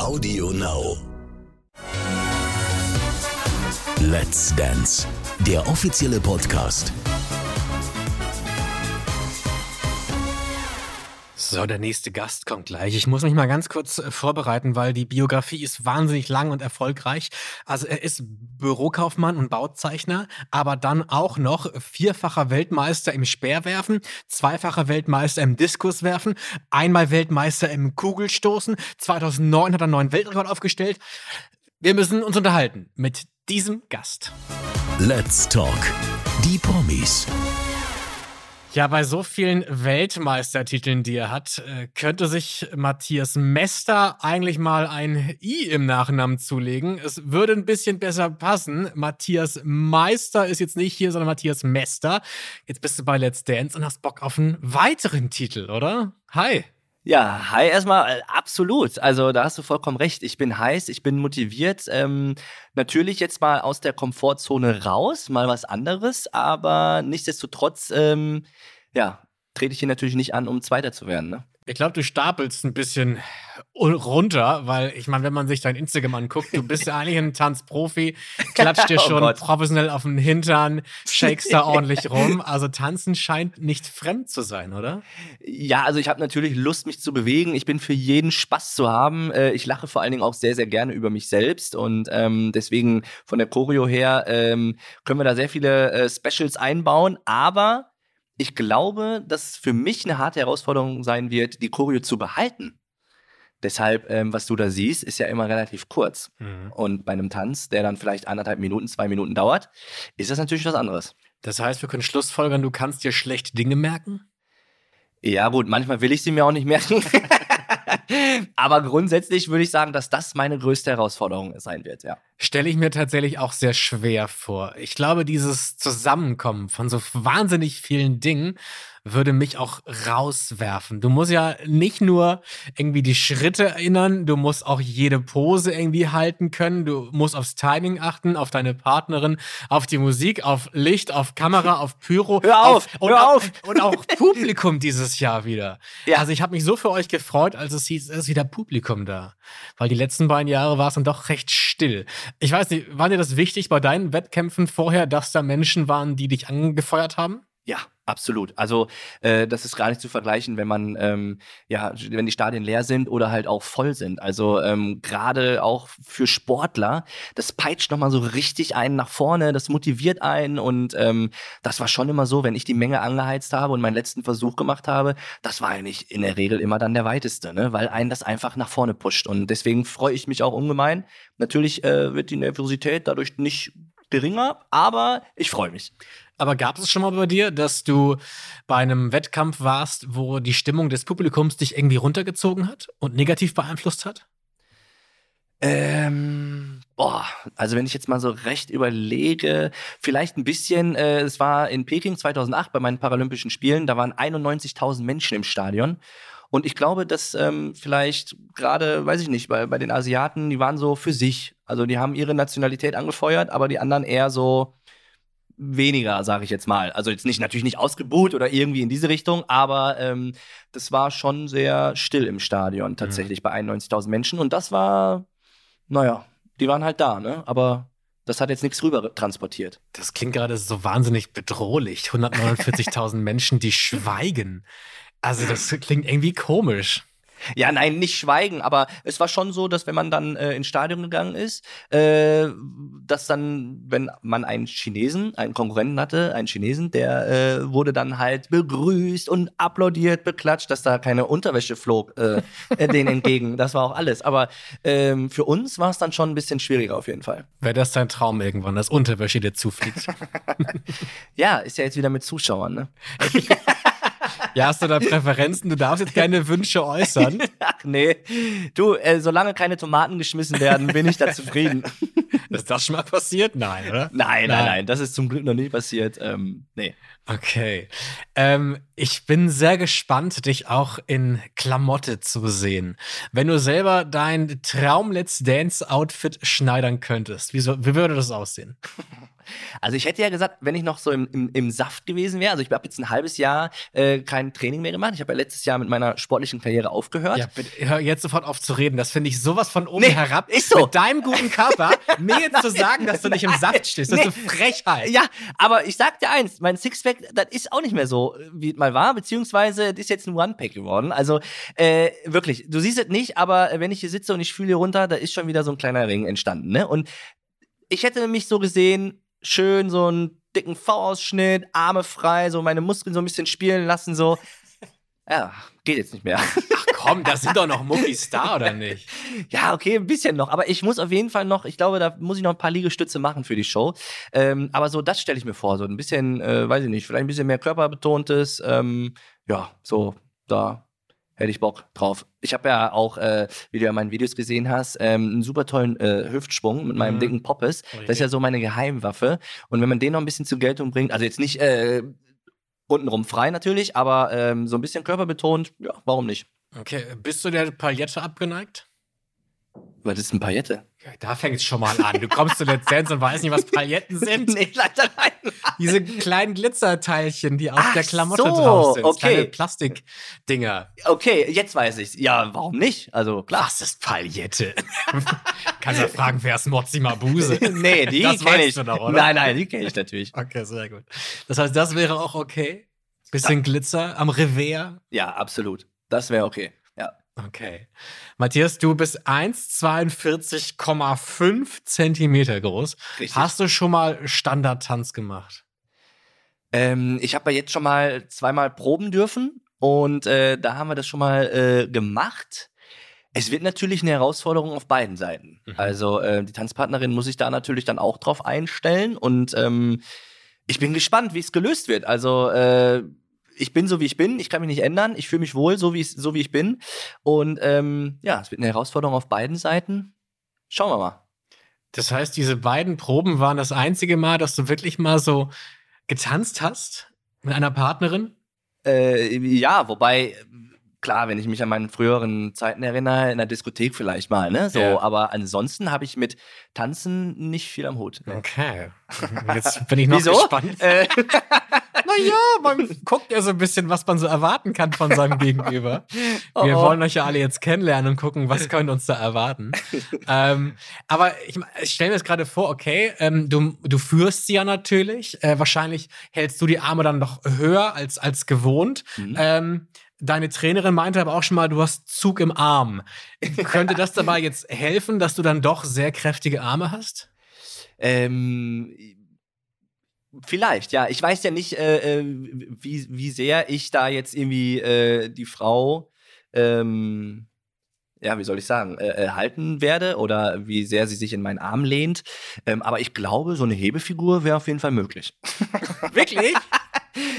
Audio Now. Let's Dance, der offizielle Podcast. So, der nächste Gast kommt gleich. Ich muss mich mal ganz kurz äh, vorbereiten, weil die Biografie ist wahnsinnig lang und erfolgreich. Also er ist Bürokaufmann und Bauzeichner, aber dann auch noch vierfacher Weltmeister im Speerwerfen, zweifacher Weltmeister im Diskuswerfen, einmal Weltmeister im Kugelstoßen. 2009 hat er einen neuen Weltrekord aufgestellt. Wir müssen uns unterhalten mit diesem Gast. Let's Talk. Die Promis. Ja, bei so vielen Weltmeistertiteln, die er hat, äh, könnte sich Matthias Mester eigentlich mal ein I im Nachnamen zulegen. Es würde ein bisschen besser passen. Matthias Meister ist jetzt nicht hier, sondern Matthias Mester. Jetzt bist du bei Let's Dance und hast Bock auf einen weiteren Titel, oder? Hi. Ja, hi erstmal, äh, absolut. Also da hast du vollkommen recht. Ich bin heiß, ich bin motiviert. Ähm, natürlich jetzt mal aus der Komfortzone raus, mal was anderes, aber nichtsdestotrotz, ähm, ja, trete ich hier natürlich nicht an, um Zweiter zu werden. Ne? Ich glaube, du stapelst ein bisschen runter, weil ich meine, wenn man sich dein Instagram anguckt, du bist ja eigentlich ein Tanzprofi, klatscht dir Oh schon Gott. professionell auf den Hintern, shakest da ordentlich rum. Also tanzen scheint nicht fremd zu sein, oder? Ja, also ich habe natürlich Lust, mich zu bewegen. Ich bin für jeden Spaß zu haben. Äh, ich lache vor allen Dingen auch sehr, sehr gerne über mich selbst und ähm, deswegen von der Choreo her ähm, können wir da sehr viele äh, Specials einbauen. Aber ich glaube, dass es für mich eine harte Herausforderung sein wird, die Choreo zu behalten. Deshalb, ähm, was du da siehst, ist ja immer relativ kurz. Und bei einem Tanz, der dann vielleicht anderthalb Minuten, zwei Minuten dauert, ist das natürlich was anderes. Das heißt, wir können Schlussfolgern, du kannst dir schlecht Dinge merken? Ja, gut, manchmal will ich sie mir auch nicht merken. Aber grundsätzlich würde ich sagen, dass das meine größte Herausforderung sein wird, ja. Stelle ich mir tatsächlich auch sehr schwer vor. Ich glaube, dieses Zusammenkommen von so wahnsinnig vielen Dingen würde mich auch rauswerfen. Du musst ja nicht nur irgendwie die Schritte erinnern, du musst auch jede Pose irgendwie halten können, du musst aufs Timing achten, auf deine Partnerin, auf die Musik, auf Licht, auf Kamera, auf Pyro. Hör auf, und, hör auch- auf. Und auch Publikum dieses Jahr wieder. Ja. Also ich habe mich so für euch gefreut, als es hieß, es ist wieder Publikum da. Weil die letzten beiden Jahre war es dann doch recht still. Ich weiß nicht, war dir das wichtig bei deinen Wettkämpfen vorher, dass da Menschen waren, die dich angefeuert haben? Ja, absolut. Also äh, das ist gar nicht zu vergleichen, wenn man ähm, ja, wenn die Stadien leer sind oder halt auch voll sind. Also ähm, gerade auch für Sportler, das peitscht nochmal so richtig einen nach vorne, das motiviert einen und ähm, das war schon immer so, wenn ich die Menge angeheizt habe und meinen letzten Versuch gemacht habe, das war eigentlich in der Regel immer dann der weiteste, ne? weil einen das einfach nach vorne pusht und deswegen freue ich mich auch ungemein. Natürlich äh, wird die Nervosität dadurch nicht geringer, aber ich freue mich. Aber gab es schon mal bei dir, dass du bei einem Wettkampf warst, wo die Stimmung des Publikums dich irgendwie runtergezogen hat und negativ beeinflusst hat? Ähm, boah, also wenn ich jetzt mal so recht überlege, vielleicht ein bisschen, äh, es war in Peking 2008 bei meinen Paralympischen Spielen, da waren 91.000 Menschen im Stadion. Und ich glaube, dass ähm, vielleicht gerade, weiß ich nicht, bei, bei den Asiaten, die waren so für sich. Also die haben ihre Nationalität angefeuert, aber die anderen eher so weniger, sage ich jetzt mal. Also jetzt nicht natürlich nicht ausgebuht oder irgendwie in diese Richtung, aber ähm, das war schon sehr still im Stadion tatsächlich bei 91.000 Menschen. Und das war, naja, die waren halt da, ne? Aber das hat jetzt nichts rüber transportiert. Das klingt gerade so wahnsinnig bedrohlich. 149.000 Menschen, die schweigen. Also das klingt irgendwie komisch. Ja, nein, nicht schweigen, aber es war schon so, dass wenn man dann äh, ins Stadion gegangen ist, äh, dass dann, wenn man einen Chinesen, einen Konkurrenten hatte, einen Chinesen, der äh, wurde dann halt begrüßt und applaudiert, beklatscht, dass da keine Unterwäsche flog äh, äh, denen entgegen. Das war auch alles. Aber ähm, für uns war es dann schon ein bisschen schwieriger auf jeden Fall. Wäre das dein Traum irgendwann, dass Unterwäsche dir zufliegt? Ja, ist ja jetzt wieder mit Zuschauern, ne? ja, hast du da Präferenzen? Du darfst jetzt keine Wünsche äußern. Ach nee. Du, äh, solange keine Tomaten geschmissen werden, bin ich da zufrieden. Ist das schon mal passiert? Nein, oder? Nein, nein, nein, das ist zum Glück noch nicht passiert. Ähm, nee. Okay. Ähm, ich bin sehr gespannt, dich auch in Klamotte zu sehen. Wenn du selber dein Traum-Let's Dance-Outfit schneidern könntest, wie, so, wie würde das aussehen? Also ich hätte ja gesagt, wenn ich noch so im, im, im Saft gewesen wäre, also ich habe jetzt ein halbes Jahr äh, kein Training mehr gemacht. Ich habe ja letztes Jahr mit meiner sportlichen Karriere aufgehört. Ja, bitte, hör jetzt sofort auf zu reden. Das finde ich sowas von oben Nee, herab. ist so. Mit deinem guten Körper, mir jetzt zu sagen, dass du nicht im Saft stehst, das ist Nee. eine Frechheit. Ja, aber ich sag dir eins, mein Sixpack, das ist auch nicht mehr so, wie es mal war, beziehungsweise das ist jetzt ein One-Pack geworden. Also äh, wirklich, du siehst es nicht, aber wenn ich hier sitze und ich fühle hier runter, da ist schon wieder so ein kleiner Ring entstanden. Ne? Und ich hätte mich so gesehen, schön so einen dicken V-Ausschnitt, Arme frei, so meine Muskeln so ein bisschen spielen lassen, so. Ja, geht jetzt nicht mehr. Ach komm, das sind doch noch Muckis da, oder nicht? Ja, okay, ein bisschen noch. Aber ich muss auf jeden Fall noch, ich glaube, da muss ich noch ein paar Liegestütze machen für die Show. Ähm, aber so, das stelle ich mir vor. So ein bisschen, äh, weiß ich nicht, vielleicht ein bisschen mehr körperbetontes. Ähm, ja, so, da hätte ich Bock drauf. Ich habe ja auch, äh, wie du ja in meinen Videos gesehen hast, ähm, einen super tollen äh, Hüftschwung mit meinem Mhm. dicken Poppes. Das ist ja so meine Geheimwaffe. Und wenn man den noch ein bisschen zur Geltung bringt, also jetzt nicht äh, untenrum frei natürlich, aber ähm, so ein bisschen körperbetont, ja, warum nicht? Okay, bist du der Paillette abgeneigt? Was ist ein Paillette? Ja, da fängt es schon mal an. Du kommst zu Let's Dance und weißt nicht, was Pailletten sind. nee, leider nein. Diese kleinen Glitzerteilchen, die auf Ach der Klamotte so, drauf sind. okay. Kleine Plastikdinger. Okay, jetzt weiß ich's. Ja, warum nicht? Also klar. Was ist Paillette? Kannst ja fragen, wer ist Mozzi Mabuse? nee, die Das kenne ich. du doch, oder? Nein, nein, die kenne ich natürlich. Okay, sehr gut. Das heißt, das wäre auch okay? Bisschen Glitzer am Revers? Ja, absolut. Das wäre okay. Ja. Okay. Matthias, du bist 1,42,5 Zentimeter groß. Richtig. Hast du schon mal Standardtanz gemacht? Ähm, ich habe ja jetzt schon mal zweimal proben dürfen und äh, da haben wir das schon mal äh, gemacht. Es wird natürlich eine Herausforderung auf beiden Seiten. Mhm. Also äh, die Tanzpartnerin muss sich da natürlich dann auch drauf einstellen und ähm, ich bin gespannt, wie es gelöst wird. Also äh, ich bin so wie ich bin, ich kann mich nicht ändern, ich fühle mich wohl so wie ich, so wie ich bin und ähm, ja, es wird eine Herausforderung auf beiden Seiten. Schauen wir mal. Das heißt, diese beiden Proben waren das einzige Mal, dass du wirklich mal so getanzt hast mit einer Partnerin? Äh, ja, wobei, klar, wenn ich mich an meine früheren Zeiten erinnere, in der Diskothek vielleicht mal, ne? So, Ja. aber ansonsten habe ich mit Tanzen nicht viel am Hut. Ne? Okay. Jetzt bin ich noch Wieso? gespannt. Äh, Naja, man guckt ja so ein bisschen, was man so erwarten kann von seinem Gegenüber. Oh, Wir oh. wollen euch ja alle jetzt kennenlernen und gucken, was könnte uns da erwarten. ähm, aber ich, ich stelle mir jetzt gerade vor, okay, ähm, du, du führst sie ja natürlich. Äh, wahrscheinlich hältst du die Arme dann noch höher als, als gewohnt. Mhm. Ähm, deine Trainerin meinte aber auch schon mal, du hast Zug im Arm. Könnte das dabei jetzt helfen, dass du dann doch sehr kräftige Arme hast? ähm, vielleicht, ja. Ich weiß ja nicht, äh, äh, wie, wie sehr ich da jetzt irgendwie äh, die Frau, ähm, ja, wie soll ich sagen, äh, äh, halten werde oder wie sehr sie sich in meinen Arm lehnt. Ähm, aber ich glaube, so eine Hebefigur wäre auf jeden Fall möglich. Wirklich?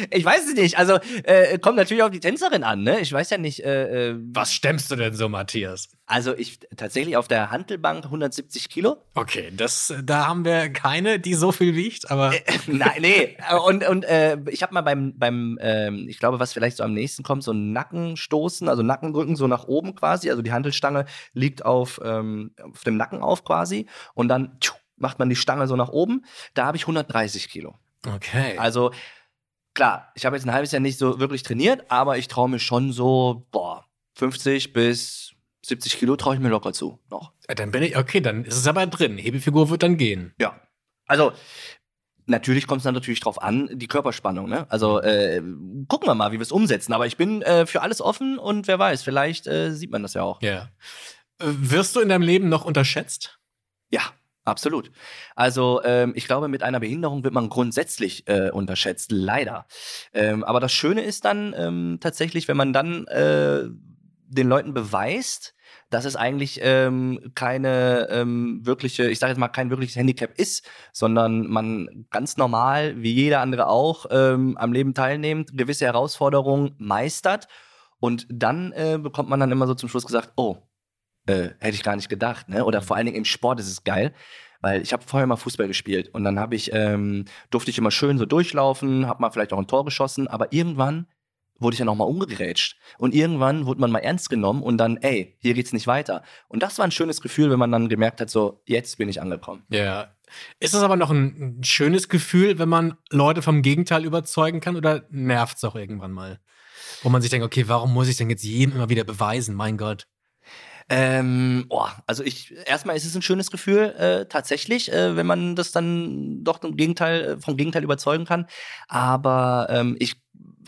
Ich weiß es nicht. Also äh, kommt natürlich auf die Tänzerin an, ne? Ich weiß ja nicht. Äh, äh, Was stemmst du denn so, Matthias? Also ich tatsächlich auf der Hantelbank 170 Kilo. Okay, das, da haben wir keine, die so viel wiegt, aber Nein, nee. Und, und äh, ich habe mal beim, beim ähm, ich glaube, was vielleicht so am nächsten kommt, so ein Nackenstoßen, also Nackendrücken so nach oben quasi. Also die Hantelstange liegt auf, ähm, auf dem Nacken auf quasi. Und dann tschu, macht man die Stange so nach oben. Da habe ich 130 Kilo. okay. Also klar, ich habe jetzt ein halbes Jahr nicht so wirklich trainiert, aber ich traue mir schon so, boah, 50 bis 70 Kilo traue ich mir locker zu noch. Ja, dann bin ich, okay, dann ist es aber drin. Hebefigur wird dann gehen. Ja. Also, natürlich kommt es dann natürlich drauf an, die Körperspannung, ne? Also, äh, gucken wir mal, wie wir es umsetzen. Aber ich bin äh, für alles offen und wer weiß, vielleicht äh, sieht man das ja auch. Ja. Äh, Wirst du in deinem Leben noch unterschätzt? Ja, absolut. Also, ähm, ich glaube, mit einer Behinderung wird man grundsätzlich äh, unterschätzt, leider. Ähm, aber das Schöne ist dann ähm, tatsächlich, wenn man dann äh, den Leuten beweist, dass es eigentlich ähm, keine ähm, wirkliche, ich sage jetzt mal, kein wirkliches Handicap ist, sondern man ganz normal, wie jeder andere auch, ähm, am Leben teilnimmt, gewisse Herausforderungen meistert und dann äh, bekommt man dann immer so zum Schluss gesagt, oh, äh, hätte ich gar nicht gedacht, ne? Oder vor allen Dingen im Sport ist es geil, weil ich habe vorher mal Fußball gespielt und dann habe ich ähm, durfte ich immer schön so durchlaufen, habe mal vielleicht auch ein Tor geschossen, aber irgendwann wurde ich dann auch mal umgerätscht und irgendwann wurde man mal ernst genommen und dann, ey, hier geht's nicht weiter. Und das war ein schönes Gefühl, wenn man dann gemerkt hat, so jetzt bin ich angekommen. Ja. Ist das aber noch ein, ein schönes Gefühl, wenn man Leute vom Gegenteil überzeugen kann oder nervt es auch irgendwann mal? Wo man sich denkt, okay, warum muss ich denn jetzt jedem immer wieder beweisen? Mein Gott. Ähm, oh, also ich erstmal ist es ein schönes Gefühl äh, tatsächlich, äh, wenn man das dann doch im Gegenteil äh, vom Gegenteil überzeugen kann. Aber ähm, ich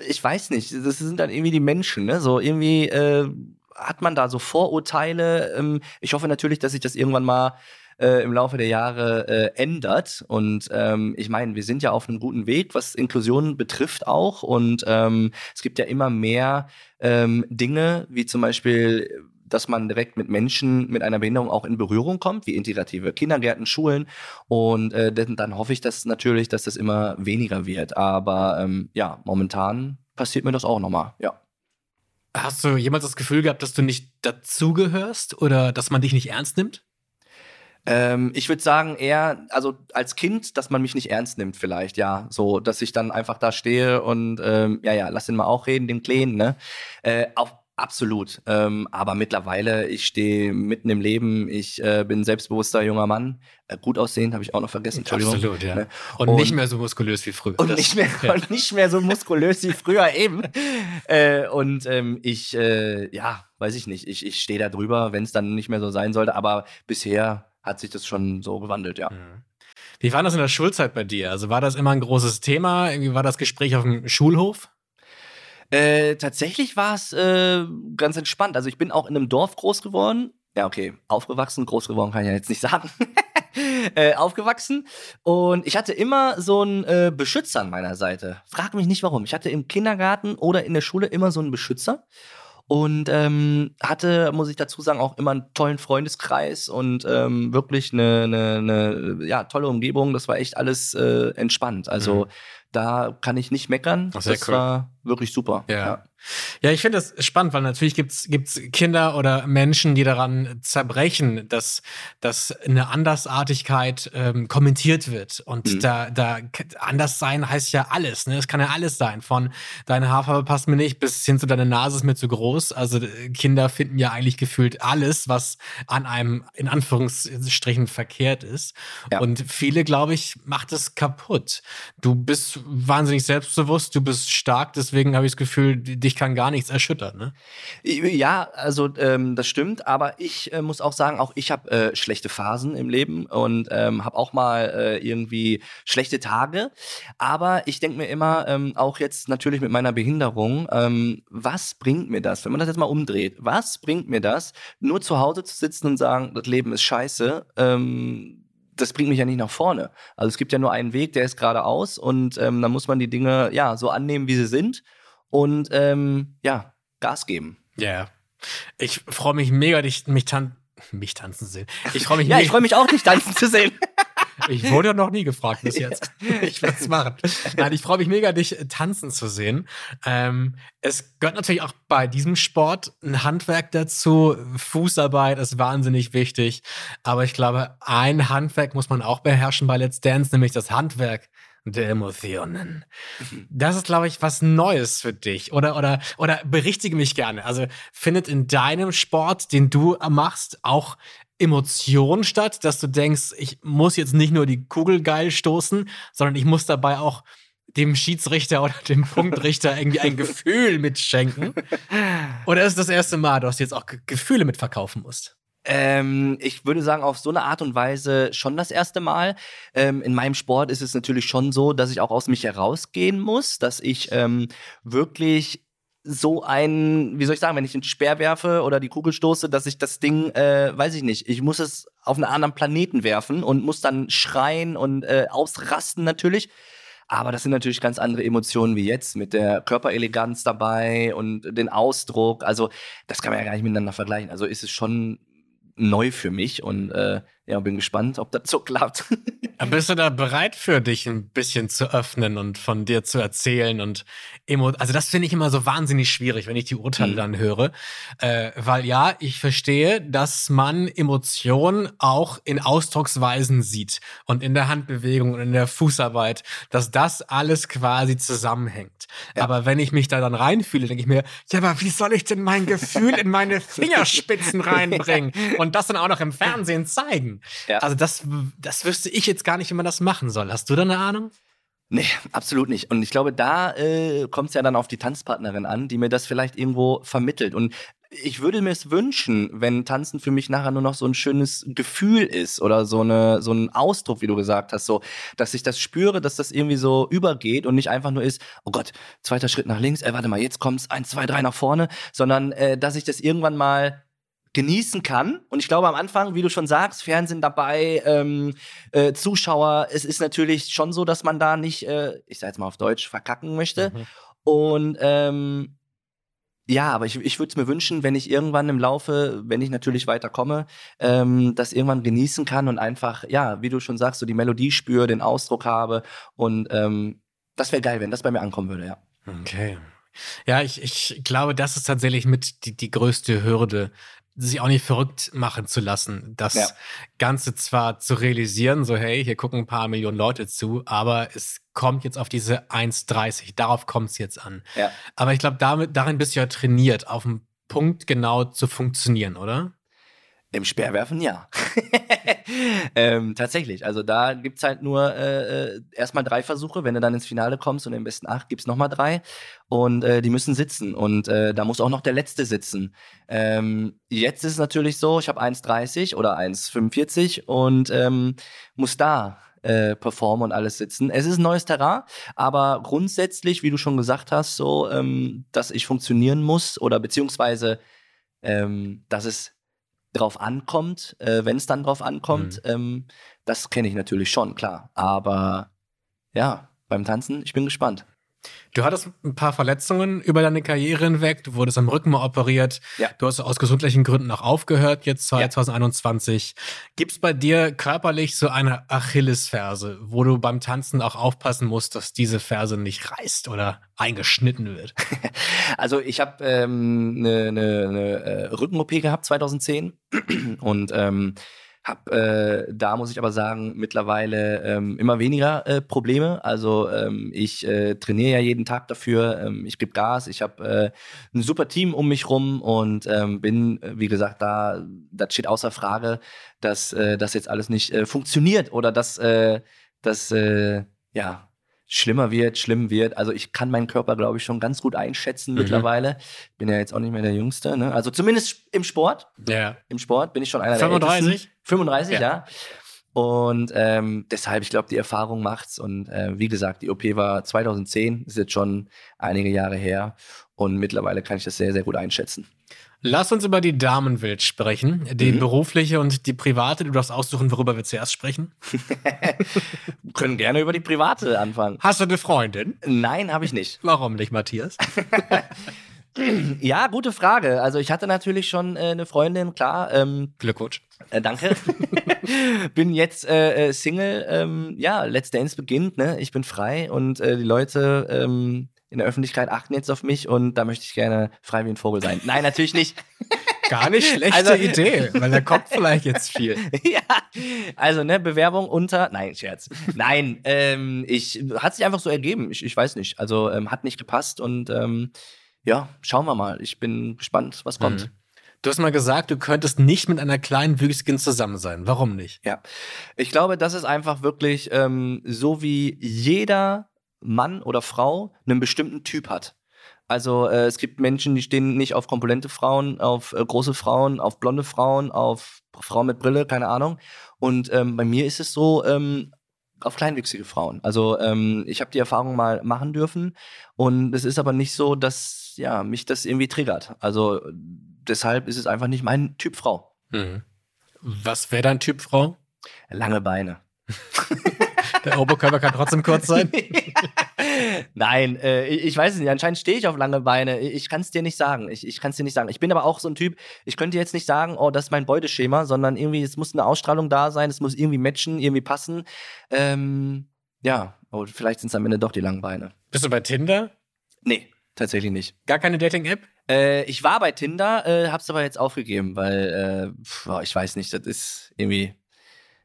ich weiß nicht, das sind dann irgendwie die Menschen, ne? So irgendwie äh, hat man da so Vorurteile. Ähm, ich hoffe natürlich, dass sich das irgendwann mal äh, im Laufe der Jahre äh, ändert. Und ähm, ich meine, wir sind ja auf einem guten Weg, was Inklusion betrifft auch. Und ähm, es gibt ja immer mehr ähm, Dinge, wie zum Beispiel dass man direkt mit Menschen mit einer Behinderung auch in Berührung kommt, wie integrative Kindergärten, Schulen. Und äh, dann, hoffe ich dass natürlich, dass das immer weniger wird. Aber ähm, ja, momentan passiert mir das auch nochmal, ja. Hast du jemals das Gefühl gehabt, dass du nicht dazugehörst oder dass man dich nicht ernst nimmt? Ähm, ich würde sagen eher, also als Kind, dass man mich nicht ernst nimmt vielleicht, ja. So, dass ich dann einfach da stehe und ähm, ja, ja, lass den mal auch reden, den Kleinen, ne? Äh, auf, Absolut. Ähm, aber mittlerweile, ich stehe mitten im Leben, ich äh, bin selbstbewusster junger Mann. Äh, gut aussehend, habe ich auch noch vergessen. Entschuldigung. Absolut, ja. Ne? Und, und, nicht mehr so muskulös wie früher. Und, nicht mehr, ja. und nicht mehr so muskulös wie früher eben. Äh, und ähm, ich, äh, ja, weiß ich nicht, ich, ich stehe da drüber, wenn es dann nicht mehr so sein sollte. Aber bisher hat sich das schon so gewandelt, ja. Mhm. Wie war das in der Schulzeit bei dir? Also war das immer ein großes Thema? Irgendwie war das Gespräch auf dem Schulhof? Äh, tatsächlich war es äh, ganz entspannt. Also ich bin auch in einem Dorf groß geworden. Ja, okay, aufgewachsen, groß geworden kann ich ja jetzt nicht sagen. äh, aufgewachsen und ich hatte immer so einen äh, Beschützer an meiner Seite. Frag mich nicht warum. Ich hatte im Kindergarten oder in der Schule immer so einen Beschützer und ähm, hatte, muss ich dazu sagen, auch immer einen tollen Freundeskreis und ähm, wirklich eine, eine, eine ja, tolle Umgebung. Das war echt alles äh, entspannt. Also mhm da kann ich nicht meckern. Ach, das cool. war wirklich super. Ja. ja. Ja, ich finde das spannend, weil natürlich gibt's gibt's Kinder oder Menschen, die daran zerbrechen, dass, dass eine Andersartigkeit ähm, kommentiert wird. Und mhm. da, da anders sein heißt ja alles. Ne? Es kann ja alles sein. Von deine Haarfarbe passt mir nicht bis hin zu deine Nase ist mir zu groß. Also äh, Kinder finden ja eigentlich gefühlt alles, was an einem in Anführungsstrichen verkehrt ist. Ja. Und viele, glaube ich, macht es kaputt. Du bist wahnsinnig selbstbewusst, du bist stark, deswegen habe ich das Gefühl, dich dich kann gar nichts erschüttern, ne? Ja, also ähm, das stimmt, aber ich äh, muss auch sagen, auch ich habe äh, schlechte Phasen im Leben und ähm, habe auch mal äh, irgendwie schlechte Tage. Aber ich denke mir immer, ähm, auch jetzt natürlich mit meiner Behinderung, ähm, was bringt mir das, wenn man das jetzt mal umdreht? Was bringt mir das, nur zu Hause zu sitzen und sagen, das Leben ist scheiße? Ähm, das bringt mich ja nicht nach vorne. Also es gibt ja nur einen Weg, der ist geradeaus und ähm, da muss man die Dinge ja so annehmen, wie sie sind und ähm, ja, Gas geben. Ja, yeah. ich freue mich mega, dich, mich, tan mich tanzen zu sehen. Ich freue mich Ja, ich freue mich auch, dich tanzen zu sehen. Ich wurde ja noch nie gefragt bis jetzt. Ich werde es machen. Nein, ich freue mich mega, dich tanzen zu sehen. Ähm, es gehört natürlich auch bei diesem Sport ein Handwerk dazu. Fußarbeit ist wahnsinnig wichtig. Aber ich glaube, ein Handwerk muss man auch beherrschen bei Let's Dance, nämlich das Handwerk der Emotionen. Das ist, glaube ich, was Neues für dich. Oder, oder, oder berichtige mich gerne. Also findet in deinem Sport, den du machst, auch Emotion statt, dass du denkst, ich muss jetzt nicht nur die Kugel geil stoßen, sondern ich muss dabei auch dem Schiedsrichter oder dem Punktrichter irgendwie ein Gefühl mitschenken? Oder ist das das erste Mal, dass du jetzt auch Gefühle mitverkaufen musst? Ähm, ich würde sagen, auf so eine Art und Weise schon das erste Mal. Ähm, in meinem Sport ist es natürlich schon so, dass ich auch aus mich herausgehen muss, dass ich ähm, wirklich so ein, wie soll ich sagen, wenn ich den Speer werfe oder die Kugel stoße, dass ich das Ding, äh, weiß ich nicht, ich muss es auf einen anderen Planeten werfen und muss dann schreien und äh, ausrasten natürlich. Aber das sind natürlich ganz andere Emotionen wie jetzt mit der Körpereleganz dabei und den Ausdruck. Also das kann man ja gar nicht miteinander vergleichen. Also ist es schon neu für mich und äh, ja, bin gespannt, ob das so klappt. Bist du da bereit für dich ein bisschen zu öffnen und von dir zu erzählen und emo also das finde ich immer so wahnsinnig schwierig, wenn ich die Urteile mhm. dann höre, äh, weil ja, ich verstehe, dass man Emotionen auch in Ausdrucksweisen sieht und in der Handbewegung und in der Fußarbeit, dass das alles quasi zusammenhängt. Ja. Aber wenn ich mich da dann reinfühle, denke ich mir, ja, aber wie soll ich denn mein Gefühl in meine Fingerspitzen reinbringen und das dann auch noch im Fernsehen zeigen? Ding. Ja. Also das, das wüsste ich jetzt gar nicht, wie man das machen soll. Hast du da eine Ahnung? Nee, absolut nicht. Und ich glaube, da äh, kommt es ja dann auf die Tanzpartnerin an, die mir das vielleicht irgendwo vermittelt. Und ich würde mir es wünschen, wenn Tanzen für mich nachher nur noch so ein schönes Gefühl ist oder so, eine, so ein Ausdruck, wie du gesagt hast, so, dass ich das spüre, dass das irgendwie so übergeht und nicht einfach nur ist, oh Gott, zweiter Schritt nach links, äh, warte mal, jetzt kommt's, eins, zwei, drei nach vorne, sondern äh, dass ich das irgendwann mal genießen kann. Und ich glaube, am Anfang, wie du schon sagst, Fernsehen dabei, ähm, äh, Zuschauer, es ist natürlich schon so, dass man da nicht, äh, ich sag jetzt mal auf Deutsch, verkacken möchte. Mhm. Und ähm, ja, aber ich, ich würde es mir wünschen, wenn ich irgendwann im Laufe, wenn ich natürlich weiterkomme, ähm, das irgendwann genießen kann und einfach, ja, wie du schon sagst, so die Melodie spüre, den Ausdruck habe. Und ähm, das wäre geil, wenn das bei mir ankommen würde, ja. Okay. Ja, ich, ich glaube, das ist tatsächlich mit die, die größte Hürde, sich auch nicht verrückt machen zu lassen. Das Ja. Ganze zwar zu realisieren, so hey, hier gucken ein paar Millionen Leute zu, aber es kommt jetzt auf diese 1,30. Darauf kommt es jetzt an. Ja. Aber ich glaube, damit, darin bist du ja trainiert, auf dem Punkt genau zu funktionieren, oder? Im Speerwerfen ja. ähm, tatsächlich. Also da gibt's halt nur äh, äh, erstmal drei Versuche. Wenn du dann ins Finale kommst und im besten acht gibt's nochmal drei. Und äh, die müssen sitzen. Und äh, da muss auch noch der letzte sitzen. Ähm, jetzt ist es natürlich so, ich habe 1,30 oder 1,45 und ähm, muss da äh, performen und alles sitzen. Es ist ein neues Terrain, aber grundsätzlich, wie du schon gesagt hast, so, ähm, dass ich funktionieren muss oder beziehungsweise, ähm, dass es drauf ankommt, äh, wenn es dann drauf ankommt, ähm, das kenne ich natürlich schon, klar. Aber ja, beim Tanzen, ich bin gespannt. Du hattest ein paar Verletzungen über deine Karriere hinweg. Du wurdest am Rücken mal operiert. Ja. Du hast aus gesundheitlichen Gründen auch aufgehört, jetzt Ja. 2021. Gibt es bei dir körperlich so eine Achillesferse, wo du beim Tanzen auch aufpassen musst, dass diese Ferse nicht reißt oder eingeschnitten wird? Also ich habe ähm, eine ne, ne, äh, Rücken-OP gehabt 2010 und ähm, habe äh, da muss ich aber sagen mittlerweile ähm, immer weniger äh, Probleme. Also ähm, ich äh, trainiere ja jeden Tag dafür. Ähm, ich gebe Gas. Ich habe äh, ein super Team um mich rum und ähm, bin äh, wie gesagt da. Das steht außer Frage, dass äh, das jetzt alles nicht äh, funktioniert oder dass äh, das ja schlimmer wird, schlimm wird. Also ich kann meinen Körper, glaube ich, schon ganz gut einschätzen Mhm. mittlerweile. Bin ja jetzt auch nicht mehr der Jüngste. Ne? Also zumindest im Sport. Ja. Im Sport bin ich schon einer der 35? Ältesten. 35, Ja. ja. Und ähm, deshalb, ich glaube, die Erfahrung macht's. Und äh, wie gesagt, die OP war 2010, ist jetzt schon einige Jahre her. Und mittlerweile kann ich das sehr, sehr gut einschätzen. Lass uns über die Damenwelt sprechen. Die Mhm. berufliche und die private. Du darfst aussuchen, worüber wir zuerst sprechen. Wir können gerne über die private anfangen. Hast du eine Freundin? Nein, habe ich nicht. Warum nicht, Matthias? Ja, gute Frage. Also ich hatte natürlich schon äh, eine Freundin, klar. Ähm, Glückwunsch. Äh, danke. bin jetzt äh, äh, Single. Ähm, ja, Let's Dance beginnt. Ne? Ich bin frei und äh, die Leute ähm, in der Öffentlichkeit achten jetzt auf mich und da möchte ich gerne frei wie ein Vogel sein. Nein, natürlich nicht. Gar nicht schlechte Also- Idee, weil da kommt vielleicht jetzt viel. ja, also ne, Bewerbung unter. Nein, Scherz. Nein, ähm, ich hat sich einfach so ergeben. Ich, ich weiß nicht. Also ähm, hat nicht gepasst und ähm, ja, schauen wir mal. Ich bin gespannt, was kommt. Mhm. Du hast mal gesagt, du könntest nicht mit einer kleinen Wüchsigen zusammen sein. Warum nicht? Ja, ich glaube, das ist einfach wirklich ähm, so, wie jeder Mann oder Frau einen bestimmten Typ hat. Also äh, es gibt Menschen, die stehen nicht auf kompulente Frauen, auf äh, große Frauen, auf blonde Frauen, auf Frauen mit Brille, keine Ahnung. Und ähm, bei mir ist es so, ähm, auf kleinwüchsige Frauen. Also ähm, ich habe die Erfahrung mal machen dürfen und es ist aber nicht so, dass ja mich das irgendwie triggert. Also deshalb ist es einfach nicht mein Typ Frau. Mhm. Was wäre dein Typ Frau? Lange Beine. Der Oberkörper kann trotzdem kurz sein. Nein, äh, ich weiß es nicht. Anscheinend stehe ich auf lange Beine. Ich kann es dir nicht sagen. Ich, ich kann es dir nicht sagen. Ich bin aber auch so ein Typ, ich könnte jetzt nicht sagen, oh, das ist mein Beuteschema, sondern irgendwie, es muss eine Ausstrahlung da sein, es muss irgendwie matchen, irgendwie passen. Ähm, ja, oh, vielleicht sind es am Ende doch die langen Beine. Bist du bei Tinder? Nee, tatsächlich nicht. Gar keine Dating-App? Äh, ich war bei Tinder, äh, hab's aber jetzt aufgegeben, weil, äh, pf, ich weiß nicht, das ist irgendwie,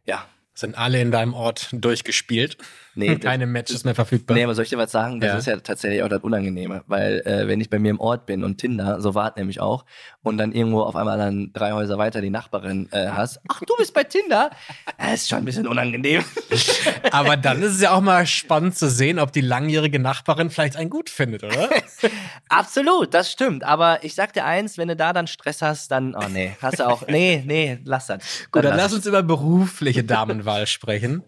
ja. Sind alle in deinem Ort durchgespielt? Nee, Keine Matches mehr verfügbar. Nee, aber soll ich dir was sagen? Das Ja. ist ja tatsächlich auch das Unangenehme, weil äh, wenn ich bei mir im Ort bin und Tinder, so wart nämlich auch, und dann irgendwo auf einmal dann drei Häuser weiter die Nachbarin äh, hast, ach, du bist bei Tinder? Das ist schon ein bisschen unangenehm. Aber dann ist es ja auch mal spannend zu sehen, ob die langjährige Nachbarin vielleicht einen gut findet, oder? Absolut, das stimmt. Aber ich sag dir eins, wenn du da dann Stress hast, dann, oh nee, hast du auch, nee, nee, lass das. Gut, dann lass lass uns über berufliche Damenwahl sprechen.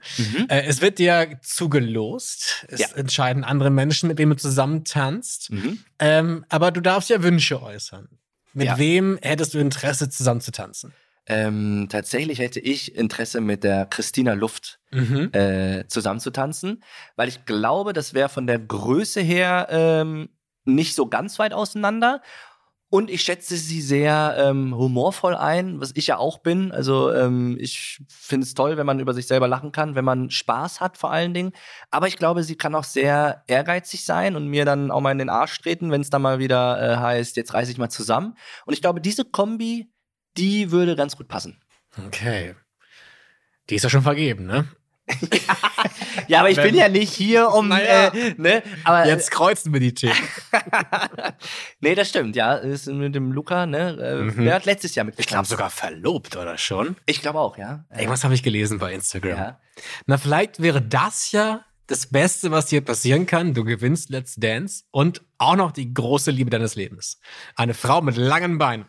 Äh, es wird dir zugelost. Es Ja. entscheiden andere Menschen, mit denen du zusammen tanzt. Mhm. Ähm, aber du darfst ja Wünsche äußern. Mit Ja. wem hättest du Interesse, zusammen zu tanzen? Ähm, tatsächlich hätte ich Interesse mit der Christina Luft Mhm. äh, zusammen zu tanzen, weil ich glaube, das wäre von der Größe her ähm, nicht so ganz weit auseinander. Und ich schätze sie sehr ähm, humorvoll ein, was ich ja auch bin. Also ähm, ich finde es toll, wenn man über sich selber lachen kann, wenn man Spaß hat vor allen Dingen. Aber ich glaube, sie kann auch sehr ehrgeizig sein und mir dann auch mal in den Arsch treten, wenn es dann mal wieder äh, heißt, jetzt reiße ich mal zusammen. Und ich glaube, diese Kombi, die würde ganz gut passen. Okay. Die ist ja schon vergeben, ne? Ja, aber ich Wenn- bin ja nicht hier, um, Naja. äh, ne? Aber Jetzt kreuzen wir die Themen. nee, das stimmt, ja. Ist mit dem Luca, ne? Äh, Mhm. Der hat letztes Jahr Ich glaube sogar verlobt, oder schon? Ich glaube auch, ja. Irgendwas habe ich gelesen bei Instagram. Ja. Na, vielleicht wäre das ja das Beste, was dir passieren kann. Du gewinnst Let's Dance und auch noch die große Liebe deines Lebens. Eine Frau mit langen Beinen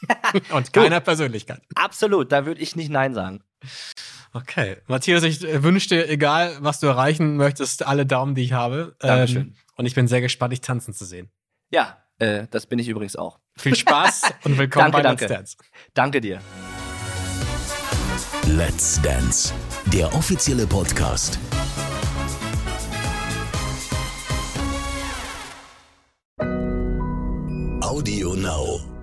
und keiner Persönlichkeit. Absolut, da würde ich nicht Nein sagen. Okay. Matthias, ich äh, wünsche dir, egal was du erreichen möchtest, alle Daumen, die ich habe. Ähm, Dankeschön. und ich bin sehr gespannt, dich tanzen zu sehen. Ja, äh, das bin ich übrigens auch. Viel Spaß und willkommen Danke, bei Let's danke. Dance. Danke dir. Let's Dance, der offizielle Podcast. Audio Now.